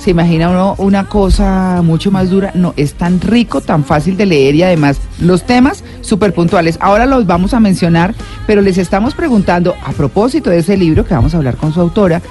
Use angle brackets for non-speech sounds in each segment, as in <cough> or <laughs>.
Se imagina uno una cosa mucho más dura. No, es tan rico, tan fácil de leer y además los temas súper puntuales. Ahora los vamos a mencionar, pero les estamos preguntando a propósito de ese libro que vamos a hablar con su autora.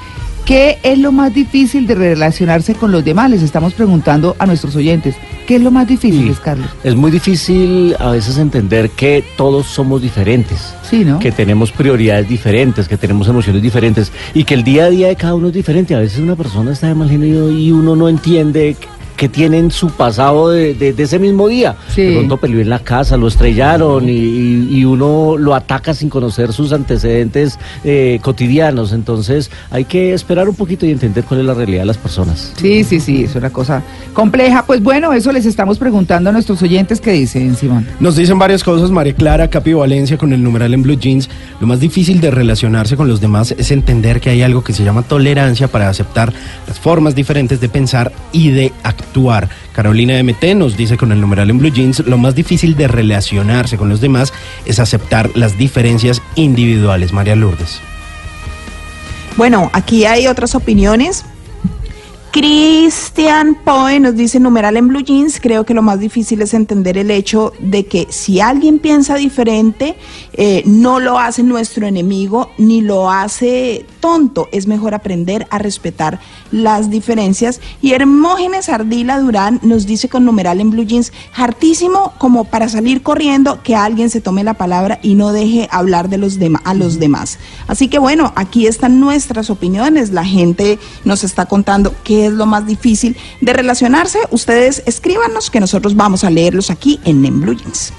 ¿Qué es lo más difícil de relacionarse con los demás? Les estamos preguntando a nuestros oyentes. ¿Qué es lo más difícil, Carlos? Es muy difícil a veces entender que todos somos diferentes. ¿No? Que tenemos prioridades diferentes, que tenemos emociones diferentes y que el día a día de cada uno es diferente. A veces una persona está de mal genio y uno no entiende que tienen su pasado de, ese mismo día. Sí. De pronto peleó en la casa, lo estrellaron y, uno lo ataca sin conocer sus antecedentes eh, cotidianos. Entonces hay que esperar un poquito y entender cuál es la realidad de las personas. Sí, sí, sí, es una cosa compleja. Pues bueno, eso les estamos preguntando a nuestros oyentes qué dicen, Simón. Nos dicen varias cosas, María Clara, Capi Valencia con el numeral en Blue Jeans. Lo más difícil de relacionarse con los demás es entender que hay algo que se llama tolerancia para aceptar las formas diferentes de pensar y de actuar actuar. Carolina MT nos dice con el numeral en Blue Jeans, lo más difícil de relacionarse con los demás es aceptar las diferencias individuales. María Lourdes. Bueno, aquí hay otras opiniones. Christian Poe nos dice numeral en Blue Jeans, creo que lo más difícil es entender el hecho de que si alguien piensa diferente, eh, no lo hace nuestro enemigo ni lo hace tonto. Es mejor aprender a respetar las diferencias. Y Hermógenes Ardila Durán nos dice con numeral en Blue Jeans, hartísimo como para salir corriendo que alguien se tome la palabra y no deje hablar de los a los demás. Así que bueno, aquí están nuestras opiniones. La gente nos está contando que es lo más difícil de relacionarse, ustedes escríbanos que nosotros vamos a leerlos aquí en Nem Blue Jeans.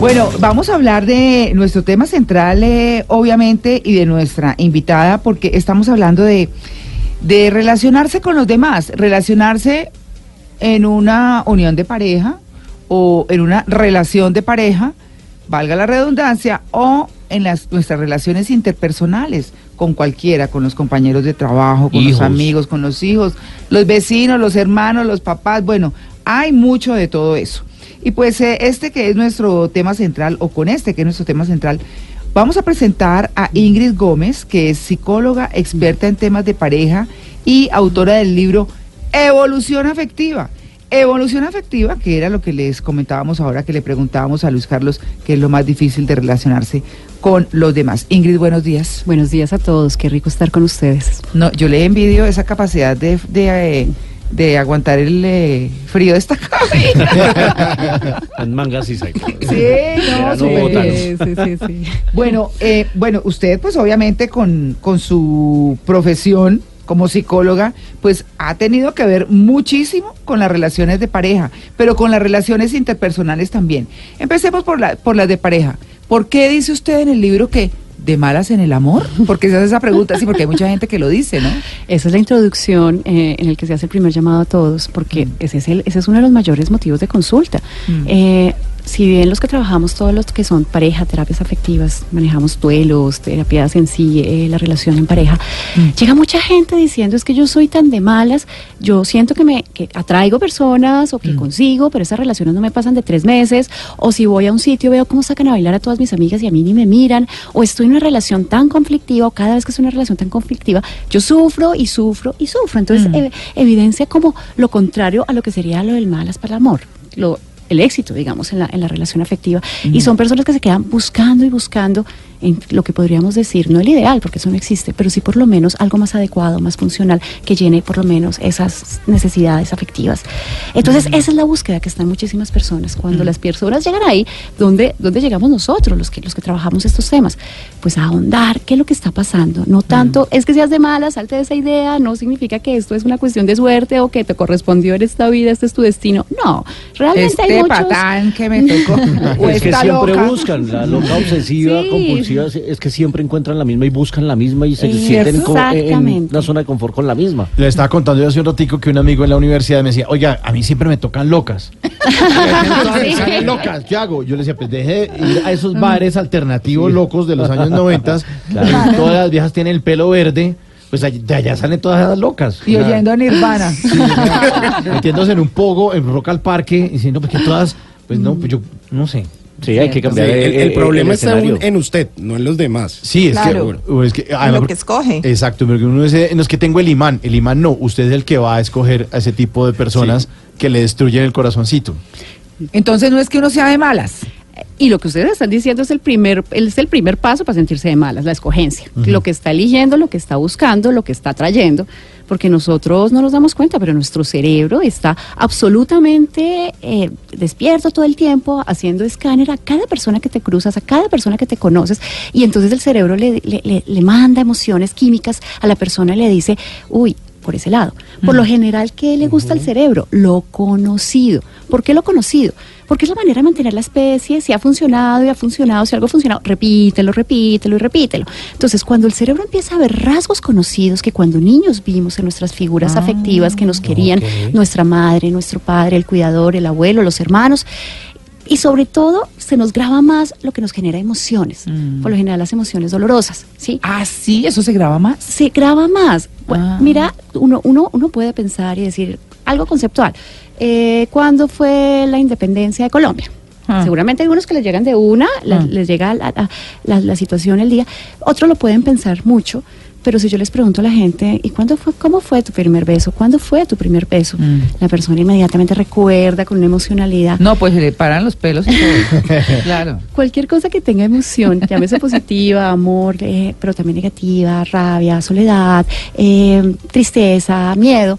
Bueno, vamos a hablar de nuestro tema central, eh, obviamente, y de nuestra invitada, porque estamos hablando de, de relacionarse con los demás, relacionarse en una unión de pareja o en una relación de pareja, valga la redundancia, o en las, nuestras relaciones interpersonales con cualquiera, con los compañeros de trabajo, con los amigos, con los hijos, los vecinos, los hermanos, los papás, bueno, hay mucho de todo eso. Y pues eh, este que es nuestro tema central, o con este que es nuestro tema central, vamos a presentar a Ingrid Gómez, que es psicóloga experta en temas de pareja y autora del libro Evolución Afectiva. Evolución afectiva, que era lo que les comentábamos ahora, que le preguntábamos a Luis Carlos, que es lo más difícil de relacionarse con los demás. Ingrid, buenos días. Buenos días a todos, qué rico estar con ustedes. No, yo le envidio esa capacidad de, de eh, de aguantar el eh, frío de esta <laughs> cabina. en mangas y Sí, no, sí, sí, <laughs> sí, Bueno, eh, bueno, usted pues obviamente con, con su profesión como psicóloga, pues ha tenido que ver muchísimo con las relaciones de pareja, pero con las relaciones interpersonales también. Empecemos por, la, por las de pareja. ¿Por qué dice usted en el libro que de malas en el amor? Porque se hace esa pregunta, sí, porque hay mucha gente que lo dice, ¿no? Esa es la introducción eh, en el que se hace el primer llamado a todos, porque mm. ese, es el, ese es uno de los mayores motivos de consulta. Mm. Eh, si bien los que trabajamos, todos los que son pareja, terapias afectivas, manejamos duelos, terapias en sí, eh, la relación en pareja, mm. llega mucha gente diciendo es que yo soy tan de malas, yo siento que me que atraigo personas o que mm. consigo, pero esas relaciones no me pasan de tres meses, o si voy a un sitio veo cómo sacan a bailar a todas mis amigas y a mí ni me miran, o estoy en una relación tan conflictiva, o cada vez que es una relación tan conflictiva, yo sufro y sufro y sufro. Entonces, mm. evidencia como lo contrario a lo que sería lo del malas para el amor. Lo, el éxito, digamos, en la, en la relación afectiva. Y son personas que se quedan buscando y buscando en lo que podríamos decir, no el ideal, porque eso no existe, pero sí por lo menos algo más adecuado, más funcional, que llene por lo menos esas necesidades afectivas. Entonces, esa es la búsqueda que están muchísimas personas. Cuando las personas llegan ahí, ¿dónde, ¿dónde llegamos nosotros, los que, los que trabajamos estos temas? Pues a ahondar qué es lo que está pasando. No tanto, es que seas de mala, salte de esa idea, no significa que esto es una cuestión de suerte o que te correspondió en esta vida, este es tu destino. No, realmente este hay muchos... patán que me tocó. <laughs> es que siempre buscan la loca obsesiva, compulsiva es que siempre encuentran la misma y buscan la misma y se sienten en, co- en una zona de confort con la misma. Le estaba contando yo hace un ratico que un amigo en la universidad me decía, oiga, a mí siempre me tocan locas. <laughs> Locas, ¿qué hago? Yo le decía, pues deje de ir a esos bares alternativos locos de los años 90, <laughs> Claro. todas las viejas tienen el pelo verde, pues de allá salen todas esas locas. Y oyendo a Nirvana. <laughs> metiéndose en un pogo, en Rock al Parque, diciendo pues que todas, pues no, pues yo no sé. Sí, hay que Sí, cambiar el, el problema está escenario. en, usted, no en los demás. Sí, es Claro. que, es que En además- lo que escoge. Exacto, porque uno dice, no es que tengo el imán, el imán no, usted es el que va a escoger a ese tipo de personas que le destruyen el corazoncito. Entonces no es que uno sea de malas. Y lo que ustedes están diciendo es el primer, es el primer paso para sentirse de malas, la escogencia. Lo que está eligiendo, lo que está buscando, lo que está trayendo, porque nosotros no nos damos cuenta, pero nuestro cerebro está absolutamente eh, despierto todo el tiempo, haciendo escáner a cada persona que te cruzas, a cada persona que te conoces, y entonces el cerebro le, le- le- le manda emociones químicas a la persona y le dice, uy, por ese lado. Por lo general, ¿qué le gusta al cerebro? Lo conocido. ¿Por qué lo conocido? Porque es la manera de mantener la especie, si ha funcionado y ha funcionado, si algo ha funcionado, repítelo, repítelo y repítelo. Entonces, cuando el cerebro empieza a ver rasgos conocidos que cuando niños vimos en nuestras figuras afectivas que nos querían, nuestra madre, nuestro padre, el cuidador, el abuelo, los hermanos, y sobre todo se nos graba más lo que nos genera emociones, por lo general las emociones dolorosas, ¿sí? Ah, sí, eso se graba más. se graba más. Bueno, Ah. Mira, uno, uno, uno puede pensar y decir algo conceptual. Eh, ¿Cuándo fue la independencia de Colombia? Ah. Seguramente hay unos que les llegan de una, la- Ah. les llega la, la- la- la situación el día. Otros lo pueden pensar mucho, pero si yo les pregunto a la gente, ¿y cuándo fue, cómo fue tu primer beso? ¿Cuándo fue tu primer beso? Mm. La persona inmediatamente recuerda con una emocionalidad. No, pues se le paran los pelos y todo. <laughs> claro. Cualquier cosa que tenga emoción, llámese <laughs> positiva, amor, eh, pero también negativa, rabia, soledad, eh, tristeza, miedo,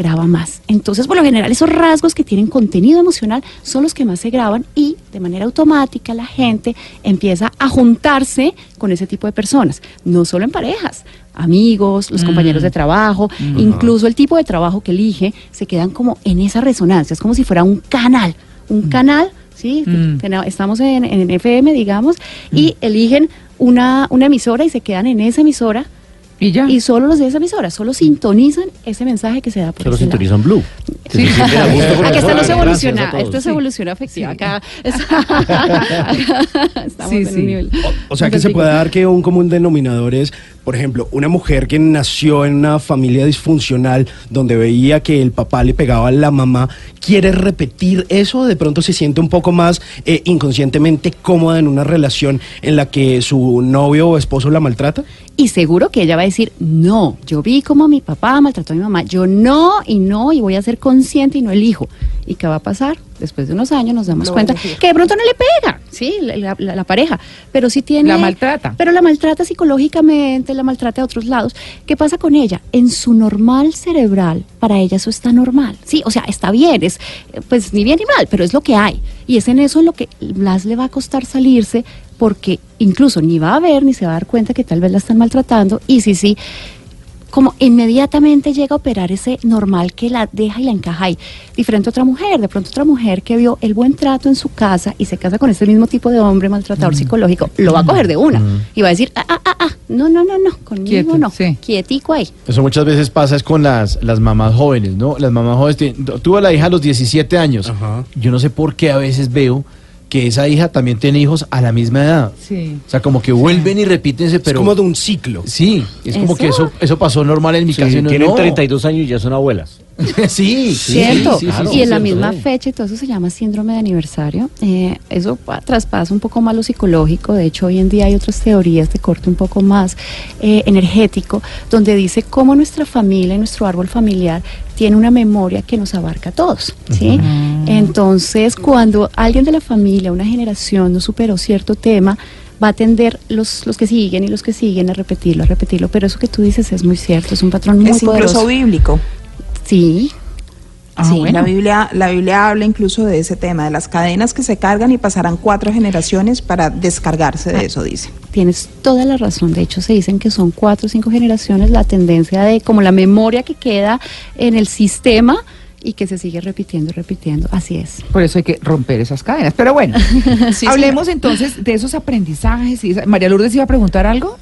graba más. Entonces, por lo general, esos rasgos que tienen contenido emocional son los que más se graban y de manera automática la gente empieza a juntarse con ese tipo de personas, no solo en parejas. Amigos, los compañeros de trabajo, incluso el tipo de trabajo que elige, se quedan como en esa resonancia, es como si fuera un canal, un canal ¿sí? Mm. Estamos en, en FM, digamos, y eligen una, una emisora y se quedan en esa emisora Y ya. y solo los de esa emisora, solo sintonizan ese mensaje que se da por Solo sintonizan Blue. Sí. se con Acá esta no se evoluciona, a todos. esto es Sí. evolución afectiva. Acá, es- <laughs> estamos Sí, en sí. un nivel. O sea que se puede dar que un común denominador es, por ejemplo, una mujer que nació en una familia disfuncional donde veía que el papá le pegaba a la mamá, quiere repetir eso, de pronto se siente un poco más eh, inconscientemente cómoda en una relación en la que su novio o esposo la maltrata. Y seguro que ella va a decir, no, yo vi cómo mi papá maltrató a mi mamá, yo no y no, y voy a ser consciente y no elijo. ¿Y qué va a pasar? Después de unos años nos damos cuenta que de pronto no le pega, sí, la, la- pareja, pero sí tiene... La maltrata. Pero la maltrata psicológicamente, la maltrata de otros lados. ¿Qué pasa con ella? En su normal cerebral, para ella eso está normal. Sí, o sea, está bien, es pues ni bien ni mal, pero es lo que hay. Y es en eso en lo que más le va a costar salirse porque incluso ni va a ver ni se va a dar cuenta que tal vez la están maltratando y sí, sí, como inmediatamente llega a operar ese normal que la deja y la encaja ahí. Diferente a otra mujer, de pronto otra mujer que vio el buen trato en su casa y se casa con ese mismo tipo de hombre maltratador psicológico, lo va a coger de una y va a decir, ah, ah, ah, ah, no, no, no, no, conmigo Quieto, no, sí. quietico ahí. Eso muchas veces pasa es con las, las mamás jóvenes, ¿no? Las mamás jóvenes, tienen- tuve la hija a los 17 años. Ajá. Yo no sé por qué a veces veo que esa hija también tiene hijos a la misma edad. Sí. O sea, como que vuelven y repítense, pero... es como de un ciclo. Sí, es como que Eso. eso, pasó normal en mi Sí, caso. y no- tienen no. 32 años y ya son abuelas. <laughs> sí, sí, Cierto. sí, y en la misma fecha y todo eso se llama síndrome de aniversario. Eh, eso pa- traspasa un poco más lo psicológico. De hecho, hoy en día hay otras teorías de corte un poco más eh, energético, donde dice cómo nuestra familia y nuestro árbol familiar tiene una memoria que nos abarca a todos. ¿sí? Entonces, cuando alguien de la familia, una generación, no superó cierto tema, va a tender los, los que siguen y los que siguen a repetirlo, a repetirlo. Pero eso que tú dices es muy cierto, es un patrón muy es poderoso. incluso bíblico. Sí, Ah, sí, bueno. la Biblia, la Biblia habla incluso de ese tema, de las cadenas que se cargan y pasarán cuatro generaciones para descargarse de eso, dice. Tienes toda la razón. De hecho, se dicen que son cuatro o cinco generaciones la tendencia de, como la memoria que queda en el sistema, y que se sigue repitiendo y repitiendo. Así es. Por eso hay que romper esas cadenas. Pero bueno, <laughs> Sí, hablemos entonces de esos aprendizajes. y esa- María Lourdes iba a preguntar algo.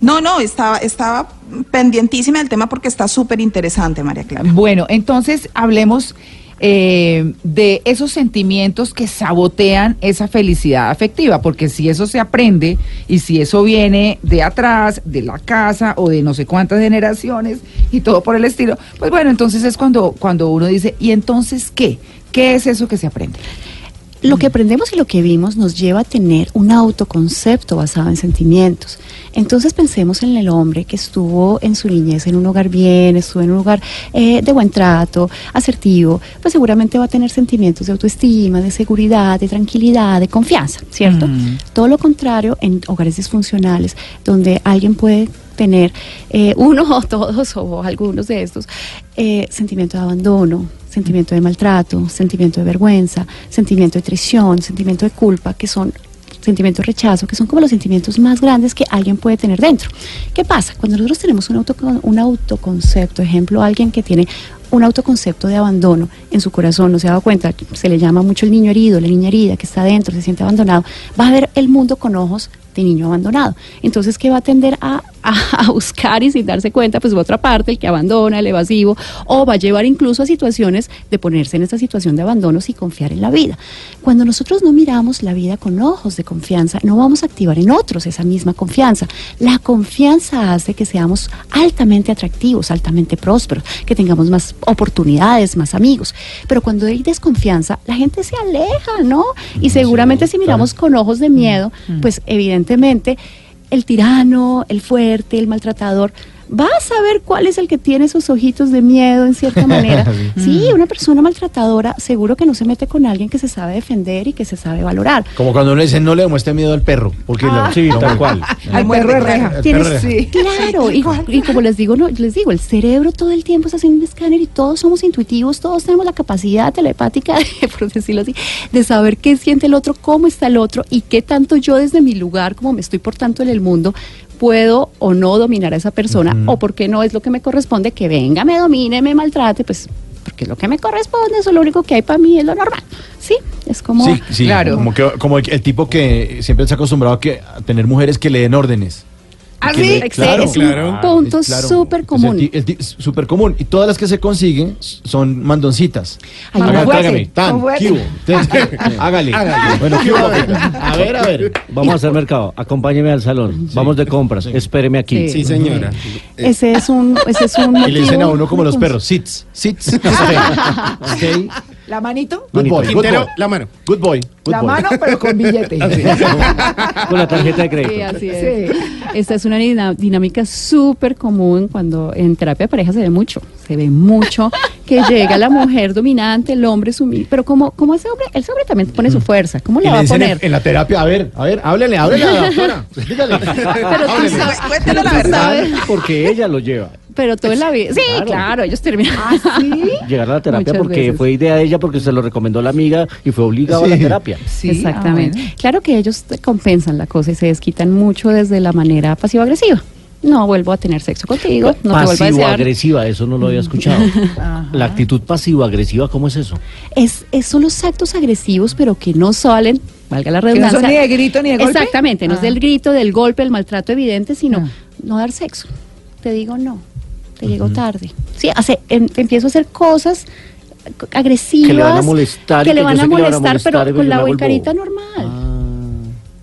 No, no, estaba, estaba pendientísima del tema porque está súper interesante, María Clara. Bueno, entonces hablemos eh, de esos sentimientos que sabotean esa felicidad afectiva, porque si eso se aprende y si eso viene de atrás, de la casa o de no sé cuántas generaciones y todo por el estilo, pues bueno, entonces es cuando, cuando uno dice, ¿y entonces qué? ¿Qué es eso que se aprende? Lo que aprendemos y lo que vimos nos lleva a tener un autoconcepto basado en sentimientos. Entonces pensemos en el hombre que estuvo en su niñez en un hogar bien, estuvo en un hogar eh, de buen trato, asertivo, pues seguramente va a tener sentimientos de autoestima, de seguridad, de tranquilidad, de confianza, ¿cierto? Mm. Todo lo contrario en hogares disfuncionales, donde alguien puede tener eh, uno o todos o algunos de estos eh, sentimiento de abandono, sentimiento de maltrato, sentimiento de vergüenza, sentimiento de traición, sentimiento de culpa, que son sentimientos de rechazo, que son como los sentimientos más grandes que alguien puede tener dentro. ¿Qué pasa? Cuando nosotros tenemos un, autocon- un autoconcepto, ejemplo, alguien que tiene un autoconcepto de abandono en su corazón, no se ha dado cuenta, se le llama mucho el niño herido, la niña herida que está dentro, se siente abandonado, va a ver el mundo con ojos de niño abandonado. Entonces, ¿qué va a tender a, a- a buscar y sin darse cuenta? Pues otra parte, el que abandona, el evasivo, o va a llevar incluso a situaciones de ponerse en esta situación de abandono sin confiar en la vida. Cuando nosotros no miramos la vida con ojos de confianza, no vamos a activar en otros esa misma confianza. La confianza hace que seamos altamente atractivos, altamente prósperos, que tengamos más oportunidades, más amigos. Pero cuando hay desconfianza, la gente se aleja, ¿no? Y seguramente si miramos con ojos de miedo, pues evidentemente el tirano, el fuerte, el maltratador, va a saber cuál es el que tiene esos ojitos de miedo en cierta manera. <laughs> sí, una persona maltratadora seguro que no se mete con alguien que se sabe defender y que se sabe valorar. Como cuando uno le dice no le demuestre miedo al perro. Porque Ah. le- Sí, no, tal cual. Al perro de reja. Tienes- Sí. Claro, y, y como les digo, no, les digo, el cerebro todo el tiempo está haciendo un escáner y todos somos intuitivos, todos tenemos la capacidad telepática, de, <laughs> por decirlo así, de saber qué siente el otro, cómo está el otro y qué tanto yo desde mi lugar, como me estoy portando en el mundo, puedo o no dominar a esa persona, o porque no es lo que me corresponde, que venga, me domine, me maltrate, pues porque es lo que me corresponde, eso es lo único que hay para mí, es lo normal. Sí, es como... Sí, sí, Claro. Como, que, como el, el tipo que siempre se ha acostumbrado a, que, a tener mujeres que le den órdenes. ¿Ah, sí? le- claro, es un claro. punto Es claro. súper común. súper común. Y todas las que se consiguen son mandoncitas. Una- fuerte, Trágame, tan, muy fuerte. ¿qué hubo? Entonces, <laughs> hágale. Bueno, ¿qué hubo, papita? A ver, a ver. <laughs> Vamos a hacer mercado. Acompáñeme al salón. Vamos de compras. Espéreme aquí. Sí. Sí, señora. Ese es un, ese es un <laughs> Y le dicen a uno como los perros, sits, sits, stay, stay. ¿La manito? Good boy, good boy. la mano. Good boy, La boy. mano, pero con billete. <laughs> Con la tarjeta de Sí, crédito. así es. Esta es una dinámica súper común cuando en terapia de pareja se ve mucho. Se ve mucho que <laughs> llega la mujer dominante, el hombre sumiso. Pero como, como ese hombre, ese hombre también pone su fuerza. ¿Cómo le va a poner? en la terapia, a ver, a ver, háblele, háblele a la doctora. <laughs> Dígale. Pero tú sabes, Cuéntelo la verdad. sabes- Porque ella lo lleva. Pero todo en la vida. Sí, Claro. claro, ellos terminan. ¿Ah, sí? <laughs> Llegar a la terapia Muchas porque veces. fue idea de ella, porque se lo recomendó la amiga y fue obligado a la terapia. Sí, Exactamente. ah, bueno. Claro que ellos te compensan la cosa y se desquitan mucho desde la manera pasivo-agresiva. No vuelvo a tener sexo contigo, no te vuelvo a desear. Pasivo-agresiva, eso no lo había escuchado. La actitud pasivo-agresiva, ¿cómo es eso? es, es- son los actos agresivos, pero que no salen, valga la Que no redundancia. son ni de grito ni de golpe. Exactamente, no es Ah. del grito, del golpe, el maltrato evidente, sino Ah. no dar sexo. Te digo no, te llego tarde. Sí, hace, em- empiezo a hacer cosas agresivas Que le van a molestar y que le van a que le van a molestar, pero pero con la me buen vuelvo- carita normal. Ah.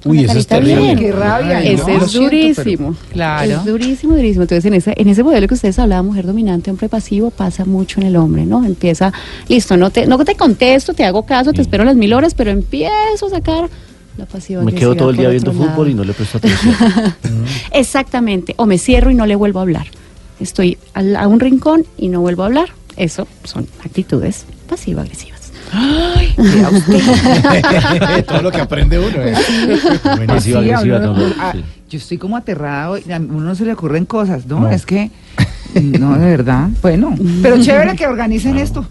Uy, eso es carita terrible. bien. Qué rabia. Ay, Ese no, es durísimo. Claro. Es durísimo, durísimo. Entonces, en ese, en ese modelo que ustedes hablaban, mujer dominante, hombre pasivo, pasa mucho en el hombre, ¿no? Empieza, listo, no te, no te contesto, te hago caso, te espero las mil horas, pero empiezo a sacar la pasiva. Me quedo todo el día viendo fútbol y no le presto atención. <laughs> Exactamente. O me cierro y no le vuelvo a hablar. Estoy al- a un rincón y no vuelvo a hablar. Eso son actitudes pasivo-agresivas. Mira <laughs> usted. <laughs> Todo lo que aprende uno. ¿eh? Pasiva-agresiva, Sí, a no, uno- no, ah. Yo estoy como aterrada hoy, a uno no se le ocurren cosas, ¿no? No. Es que, <laughs> no, de verdad, bueno, pero chévere que organicen esto.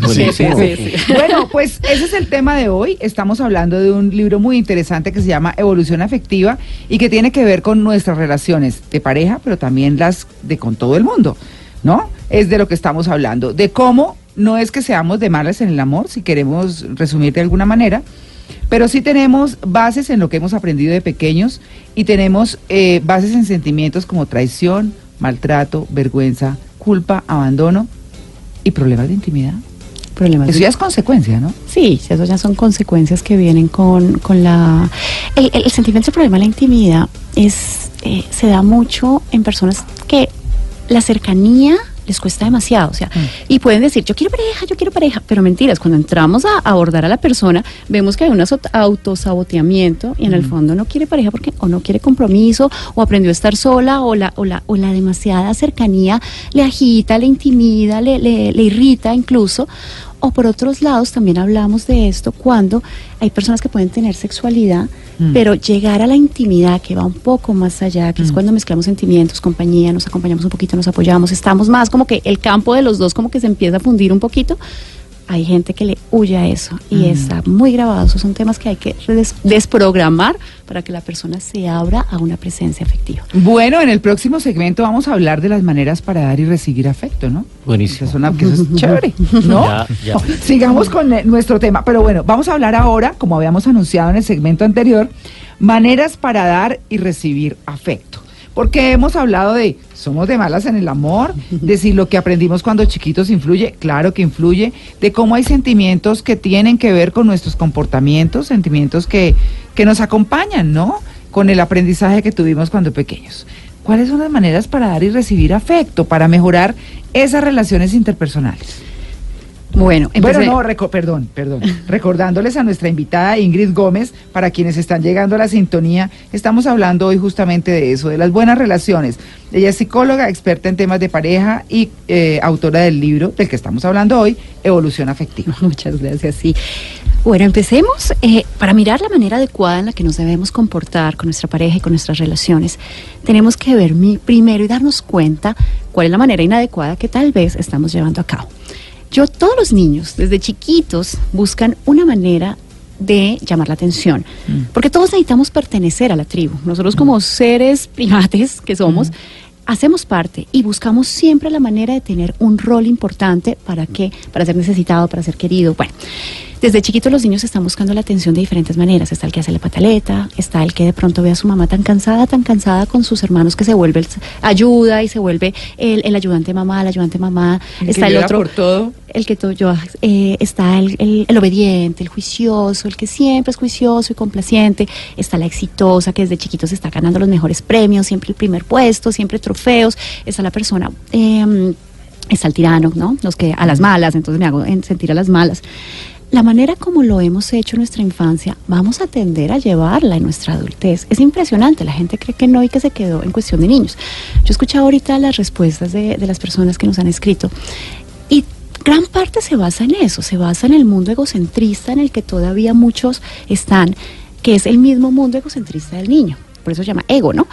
Buenísimo. <laughs> Bueno, pues ese es el tema de hoy. Estamos hablando de un libro muy interesante que se llama Evolución Afectiva y que tiene que ver con nuestras relaciones de pareja, pero también las de con todo el mundo, ¿no? Es de lo que estamos hablando, de cómo no es que seamos de malas en el amor, si queremos resumir de alguna manera, pero sí tenemos bases en lo que hemos aprendido de pequeños y tenemos eh, bases en sentimientos como traición, maltrato, vergüenza, culpa, abandono y problemas de intimidad. Problemas. Eso ya es consecuencia, ¿no? Sí, eso ya son consecuencias que vienen con, con la... El, el- el sentimiento de problema de la intimidad es, eh, se da mucho en personas que la cercanía les cuesta demasiado, o sea, y pueden decir, yo quiero pareja, yo quiero pareja, pero mentiras, cuando entramos a abordar a la persona, vemos que hay un autosaboteamiento y en el fondo no quiere pareja porque o no quiere compromiso, o aprendió a estar sola, o la, o la, o la demasiada cercanía le agita, le intimida, le, le, le irrita incluso, o por otros lados, también hablamos de esto cuando hay personas que pueden tener sexualidad, Mm. pero llegar a la intimidad que va un poco más allá, que es cuando mezclamos sentimientos, compañía, nos acompañamos un poquito, nos apoyamos, estamos más como que el campo de los dos como que se empieza a fundir un poquito. Hay gente que le huye a eso y Mm. está muy grabado. Esos son temas que hay que des- desprogramar para que la persona se abra a una presencia afectiva. Bueno, en el próximo segmento vamos a hablar de las maneras para dar y recibir afecto, ¿no? Buenísimo. Esa es una- que eso es <laughs> chévere, ¿no? Ya, ya. <laughs> Sigamos con eh, nuestro tema. Pero bueno, vamos a hablar ahora, como habíamos anunciado en el segmento anterior, maneras para dar y recibir afecto. Porque hemos hablado de, somos de malas en el amor, de si lo que aprendimos cuando chiquitos influye, claro que influye, de cómo hay sentimientos que tienen que ver con nuestros comportamientos, sentimientos que, que nos acompañan, ¿no? Con el aprendizaje que tuvimos cuando pequeños. ¿Cuáles son las maneras para dar y recibir afecto, para mejorar esas relaciones interpersonales? Bueno, Bueno, empecé- no, perdón, perdón. <laughs> Recordándoles a nuestra invitada Ingrid Gómez, para quienes están llegando a la sintonía, estamos hablando hoy justamente de eso, de las buenas relaciones. Ella es psicóloga, experta en temas de pareja y eh, autora del libro del que estamos hablando hoy, Evolución Afectiva. <laughs> Muchas gracias, sí. Bueno, empecemos eh, para mirar la manera adecuada en la que nos debemos comportar con nuestra pareja y con nuestras relaciones. Tenemos que ver mi- primero y darnos cuenta cuál es la manera inadecuada que tal vez estamos llevando a cabo. Yo, todos los niños, desde chiquitos, buscan una manera de llamar la atención, porque todos necesitamos pertenecer a la tribu. Nosotros como seres primates que somos, hacemos parte y buscamos siempre la manera de tener un rol importante para qué, para ser necesitado, para ser querido. Bueno, desde chiquitos los niños están buscando la atención de diferentes maneras. Está el que hace la pataleta, está el que de pronto ve a su mamá tan cansada, tan cansada con sus hermanos que se vuelve el, ayuda y se vuelve el, el ayudante mamá, el ayudante mamá. El que está el otro por todo. el que todo yo eh, está el, el- el obediente, el juicioso, el que siempre es juicioso y complaciente, está la exitosa que desde chiquitos está ganando los mejores premios, siempre el primer puesto, siempre trofeos, está la persona, eh, está el tirano, ¿no? Los que a las malas, entonces me hago en- sentir a las malas. La manera como lo hemos hecho en nuestra infancia, vamos a tender a llevarla en nuestra adultez. Es impresionante, la gente cree que no y que se quedó en cuestión de niños. Yo he escuchado ahorita las respuestas de, de las personas que nos han escrito y gran parte se basa en eso, se basa en el mundo egocentrista en el que todavía muchos están, que es el mismo mundo egocentrista del niño, por eso se llama ego, ¿no?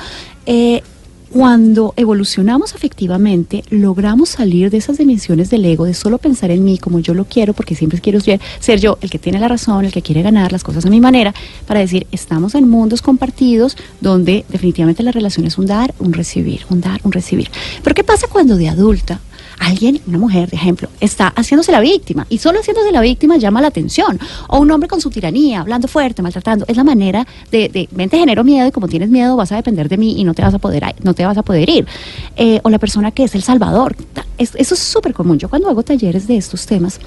Eh, cuando evolucionamos afectivamente, logramos salir de esas dimensiones del ego, de solo pensar en mí como yo lo quiero, porque siempre quiero ser, yo el que tiene la razón, el que quiere ganar las cosas a mi manera, para decir, estamos en mundos compartidos donde definitivamente la relación es un dar, un recibir, un dar, un recibir. Pero ¿qué pasa cuando de adulta alguien, una mujer, de ejemplo, está haciéndose la víctima y solo haciéndose la víctima llama la atención. O un hombre con su tiranía, hablando fuerte, maltratando. Es la manera de, de ven, te genero miedo y como tienes miedo vas a depender de mí y no te vas a poder, no te vas a poder ir. Eh, o la persona que es el salvador. Eso es súper común. Yo cuando hago talleres de estos temas,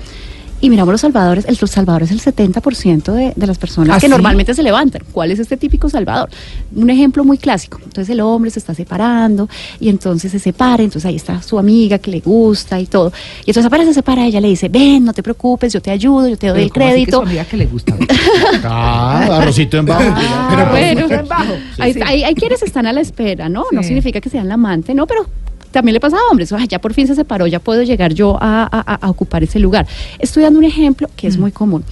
y miramos los salvadores, el, los salvadores es el 70% de, de las personas ¿Ah, que sí? normalmente se levantan. ¿Cuál es este típico salvador? Un ejemplo muy clásico. Entonces el hombre se está separando y entonces se separa, entonces ahí está su amiga que le gusta y todo. Y entonces apenas se separa, ella le dice, ven, no te preocupes, yo te ayudo, yo te doy el ¿cómo así que crédito. su amiga que le gusta? <laughs> Ah, arrocito en bajo. Ah, Pero- bueno. arrocito en bajo. Hay, Sí. hay- hay quienes están a la espera, ¿no? No significa que sean la amante, ¿no? Pero también le pasa a hombres, "Ay, ya por fin se separó, ya puedo llegar yo a, a- a ocupar ese lugar. Estoy dando un ejemplo que Mm. es muy común.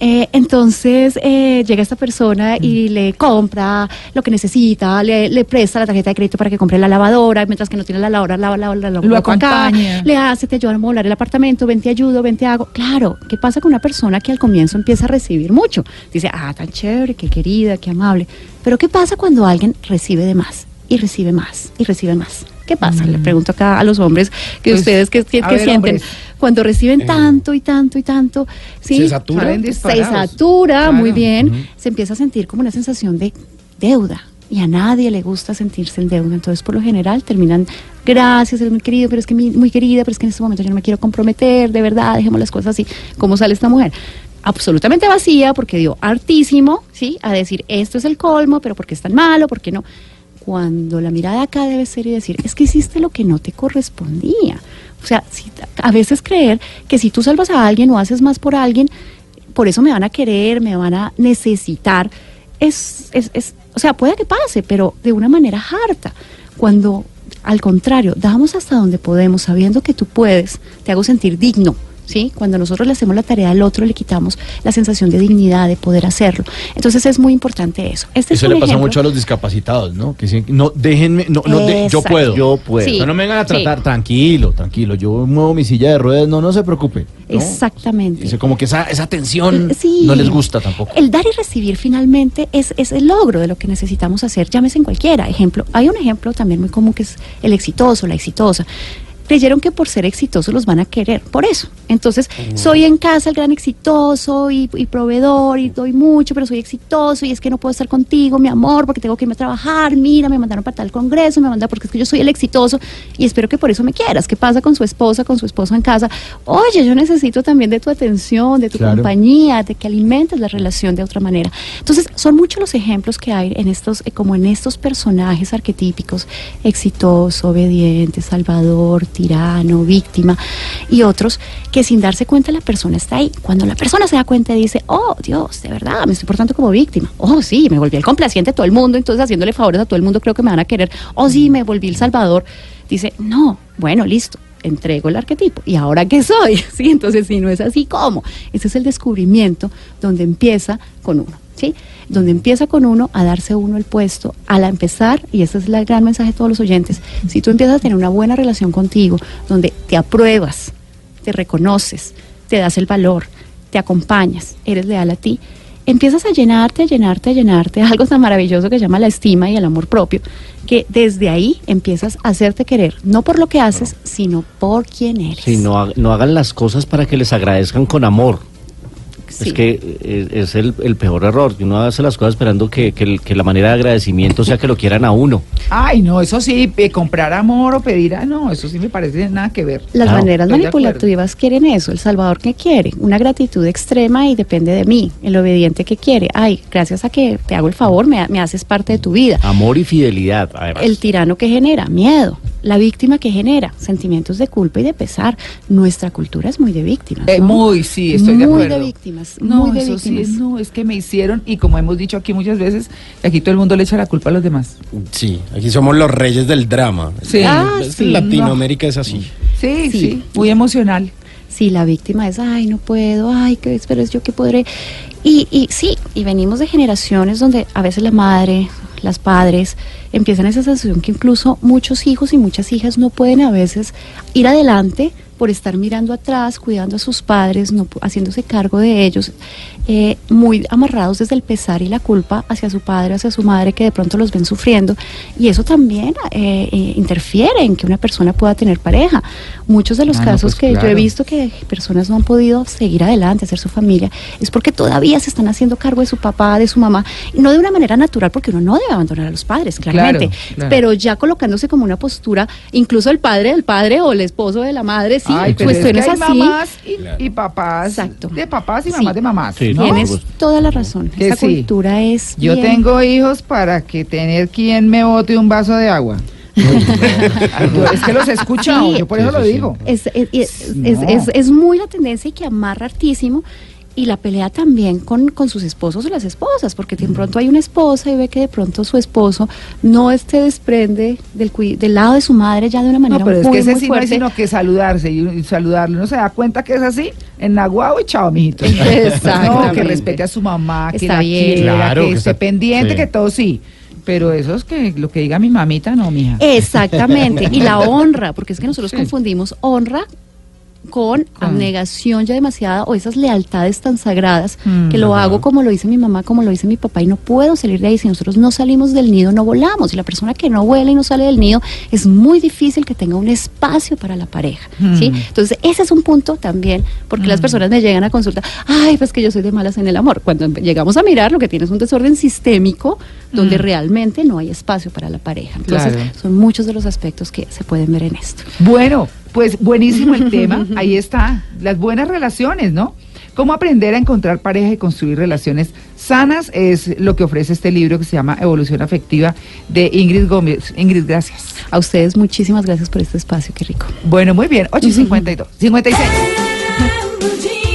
Eh, entonces eh, llega esta persona Mm. y le compra lo que necesita, le, le presta la tarjeta de crédito para que compre la lavadora, mientras que no tiene la lavadora, la, la, la, la- Lo coloca acá, acompaña. le hace, te ayuda a molar el apartamento, ven te ayudo, ven te hago. Claro, ¿qué pasa con una persona que al comienzo empieza a recibir mucho? Dice, ah, tan chévere, qué querida, qué amable. Pero ¿qué pasa cuando alguien recibe de más y recibe más y recibe más? ¿Qué pasa? Le pregunto acá a los hombres que Pues, ustedes que, que- a que ver, sienten. hombres. cuando reciben tanto y tanto y tanto, ¿sí? Se satura. Se satura, Claro. muy bien, se empieza a sentir como una sensación de deuda. Y a nadie le gusta sentirse en deuda. Entonces, por lo general, terminan, gracias, eres muy querido, pero es que mi- muy querida, pero es que en este momento yo no me quiero comprometer, de verdad, dejemos las cosas así. ¿Cómo sale esta mujer? Absolutamente vacía, porque dio hartísimo, ¿sí? A decir, esto es el colmo, pero ¿por qué es tan malo? ¿Por qué no? Cuando la mirada acá debe ser y decir, es que hiciste lo que no te correspondía. O sea, si- a veces creer que si tú salvas a alguien o haces más por alguien, por eso me van a querer, me van a necesitar. Es, es, es, o sea, puede que pase, pero de una manera harta. Cuando, al contrario, damos hasta donde podemos, sabiendo que tú puedes, te hago sentir digno. ¿Sí? Cuando nosotros le hacemos la tarea al otro, le quitamos la sensación de dignidad, de poder hacerlo. Entonces es muy importante eso. Este es Eso un le pasa ejemplo. mucho a los discapacitados, ¿no? Que dicen, no, déjenme, no, no, de- yo puedo. Yo puedo. Sí. No, no me vengan a Sí. tratar, tranquilo, tranquilo, yo muevo mi silla de ruedas, no, no se preocupe. ¿no? Exactamente. Dice como que esa, esa tensión Sí. no les gusta tampoco. El dar y recibir finalmente es, es el logro de lo que necesitamos hacer, llámese en cualquiera. Ejemplo, hay un ejemplo también muy común que es el exitoso, la exitosa. Creyeron que por ser exitosos los van a querer, por eso. Entonces, soy en casa el gran exitoso y, y proveedor y doy mucho, pero soy exitoso y es que no puedo estar contigo, mi amor, porque tengo que irme a trabajar. Mira, me mandaron para tal congreso, me mandaron porque es que yo soy el exitoso y espero que por eso me quieras. ¿Qué pasa con su esposa, con su esposo en casa? Oye, yo necesito también de tu atención, de tu Claro. compañía, de que alimentes la relación de otra manera. Entonces, son muchos los ejemplos que hay en estos, eh, como en estos personajes arquetípicos, exitoso, obediente, salvador, tirano, víctima, y otros que sin darse cuenta la persona está ahí. Cuando la persona se da cuenta dice, oh Dios, de verdad, me estoy portando como víctima. Oh sí, me volví el complaciente a todo el mundo, entonces haciéndole favores a todo el mundo creo que me van a querer. Oh sí, me volví el salvador. Dice, no, bueno, listo entrego el arquetipo. ¿Y ahora qué soy? <laughs> ¿Sí? Entonces, si no es así, ¿cómo? Ese es el descubrimiento donde empieza con uno, ¿sí? Donde empieza con uno a darse uno el puesto, al empezar, y ese es el gran mensaje de todos los oyentes, si tú empiezas a tener una buena relación contigo, donde te apruebas, te reconoces, te das el valor, te acompañas, eres leal a ti, empiezas a llenarte, a llenarte, a llenarte, algo tan maravilloso que se llama la estima y el amor propio, que desde ahí empiezas a hacerte querer, no por lo que haces, sino por quién eres. Sí, no, no hagan las cosas para que les agradezcan con amor. Sí. Es que eh, es el, el peor error, uno hace las cosas esperando que, que la manera de agradecimiento sea que lo quieran a uno. Ay, no, eso sí, comprar amor o pedir, ah, no, eso sí me parece nada que ver. Las Claro. maneras Estoy manipulativas quieren eso, el salvador que quiere, una gratitud extrema y depende de mí, el obediente que quiere, ay, gracias a que te hago el favor, me, me haces parte de tu vida. Amor y fidelidad, además. El tirano que genera miedo, la víctima que genera sentimientos de culpa y de pesar. Nuestra cultura es muy de víctimas. Eh, muy, sí, estoy de Muy acuerdo. de víctimas, No, muy de eso sí, no, es que me hicieron, y como hemos dicho aquí muchas veces, aquí todo el mundo le echa la culpa a los demás. Sí, aquí somos los reyes del drama. Sí. Ah, sí, Latinoamérica es así. Sí, sí, Sí. muy emocional. Sí, la víctima es, ay, no puedo, ay, que pero es yo que podré. Y, y sí, y venimos de generaciones donde a veces la madre, las padres, empiezan esa sensación que incluso muchos hijos y muchas hijas no pueden a veces ir adelante por estar mirando atrás, cuidando a sus padres, no haciéndose cargo de ellos, eh, muy amarrados desde el pesar y la culpa hacia su padre, hacia su madre, que de pronto los ven sufriendo. Y eso también eh, eh, interfiere en que una persona pueda tener pareja. Muchos de los Ah, no, casos pues que yo he claro. visto que personas no han podido seguir adelante, hacer su familia, es porque todavía se están haciendo cargo de su papá, de su mamá, no de una manera natural, porque uno no debe abandonar a los padres, claramente, Claro, claro. pero ya colocándose como una postura, incluso el padre del padre o el esposo de la madre, sí, Ay, pero es que cuestiones hay así. mamás y, y papás Exacto. de papás y Sí. mamás de mamás. Sí, ¿no? Tienes toda la razón. Que Esta sí. cultura es. Yo bien- tengo hijos para que tener quien me bote un vaso de agua. <laughs> Yo- es que los he escuchado, Sí. yo por eso Sí, lo digo. Es, es, es, No. es- es- es muy la tendencia y que amarra hartísimo. Y la pelea también con, con sus esposos o las esposas, porque de pronto hay una esposa y ve que de pronto su esposo no se desprende del, del lado de su madre ya de una manera No, pero es que ese muy sí no es sino que saludarse y, y saludarle. Uno se da cuenta que es así, en Naguao y chao, mijito. <laughs> No, que respete a su mamá, que Está la bien. quiera, Claro, que, que esté está- pendiente, sí. que todo sí. Pero eso es que lo que diga mi mamita, no, mija. Exactamente. Y la <laughs> honra, porque es que nosotros Sí. confundimos honra con abnegación ya demasiada o esas lealtades tan sagradas Mm, que lo hago como lo dice mi mamá, como lo dice mi papá y no puedo salir de ahí. Si nosotros no salimos del nido, no volamos. Y la persona que no vuela y no sale del nido, es muy difícil que tenga un espacio para la pareja. ¿sí? Mm. Entonces, ese es un punto también, porque las personas me llegan a consulta, ay, pues que yo soy de malas en el amor. Cuando llegamos a mirar, lo que tiene es un desorden sistémico donde Mm. realmente no hay espacio para la pareja. Entonces, Claro. son muchos de los aspectos que se pueden ver en esto. Bueno, pues buenísimo el tema. <laughs> Ahí está. Las buenas relaciones, ¿no? Cómo aprender a encontrar pareja y construir relaciones sanas es lo que ofrece este libro que se llama Evolución Afectiva de Ingrid Gómez. Ingrid, gracias. A ustedes muchísimas gracias por este espacio, qué rico. Bueno, muy bien. 8.52. 56. <laughs>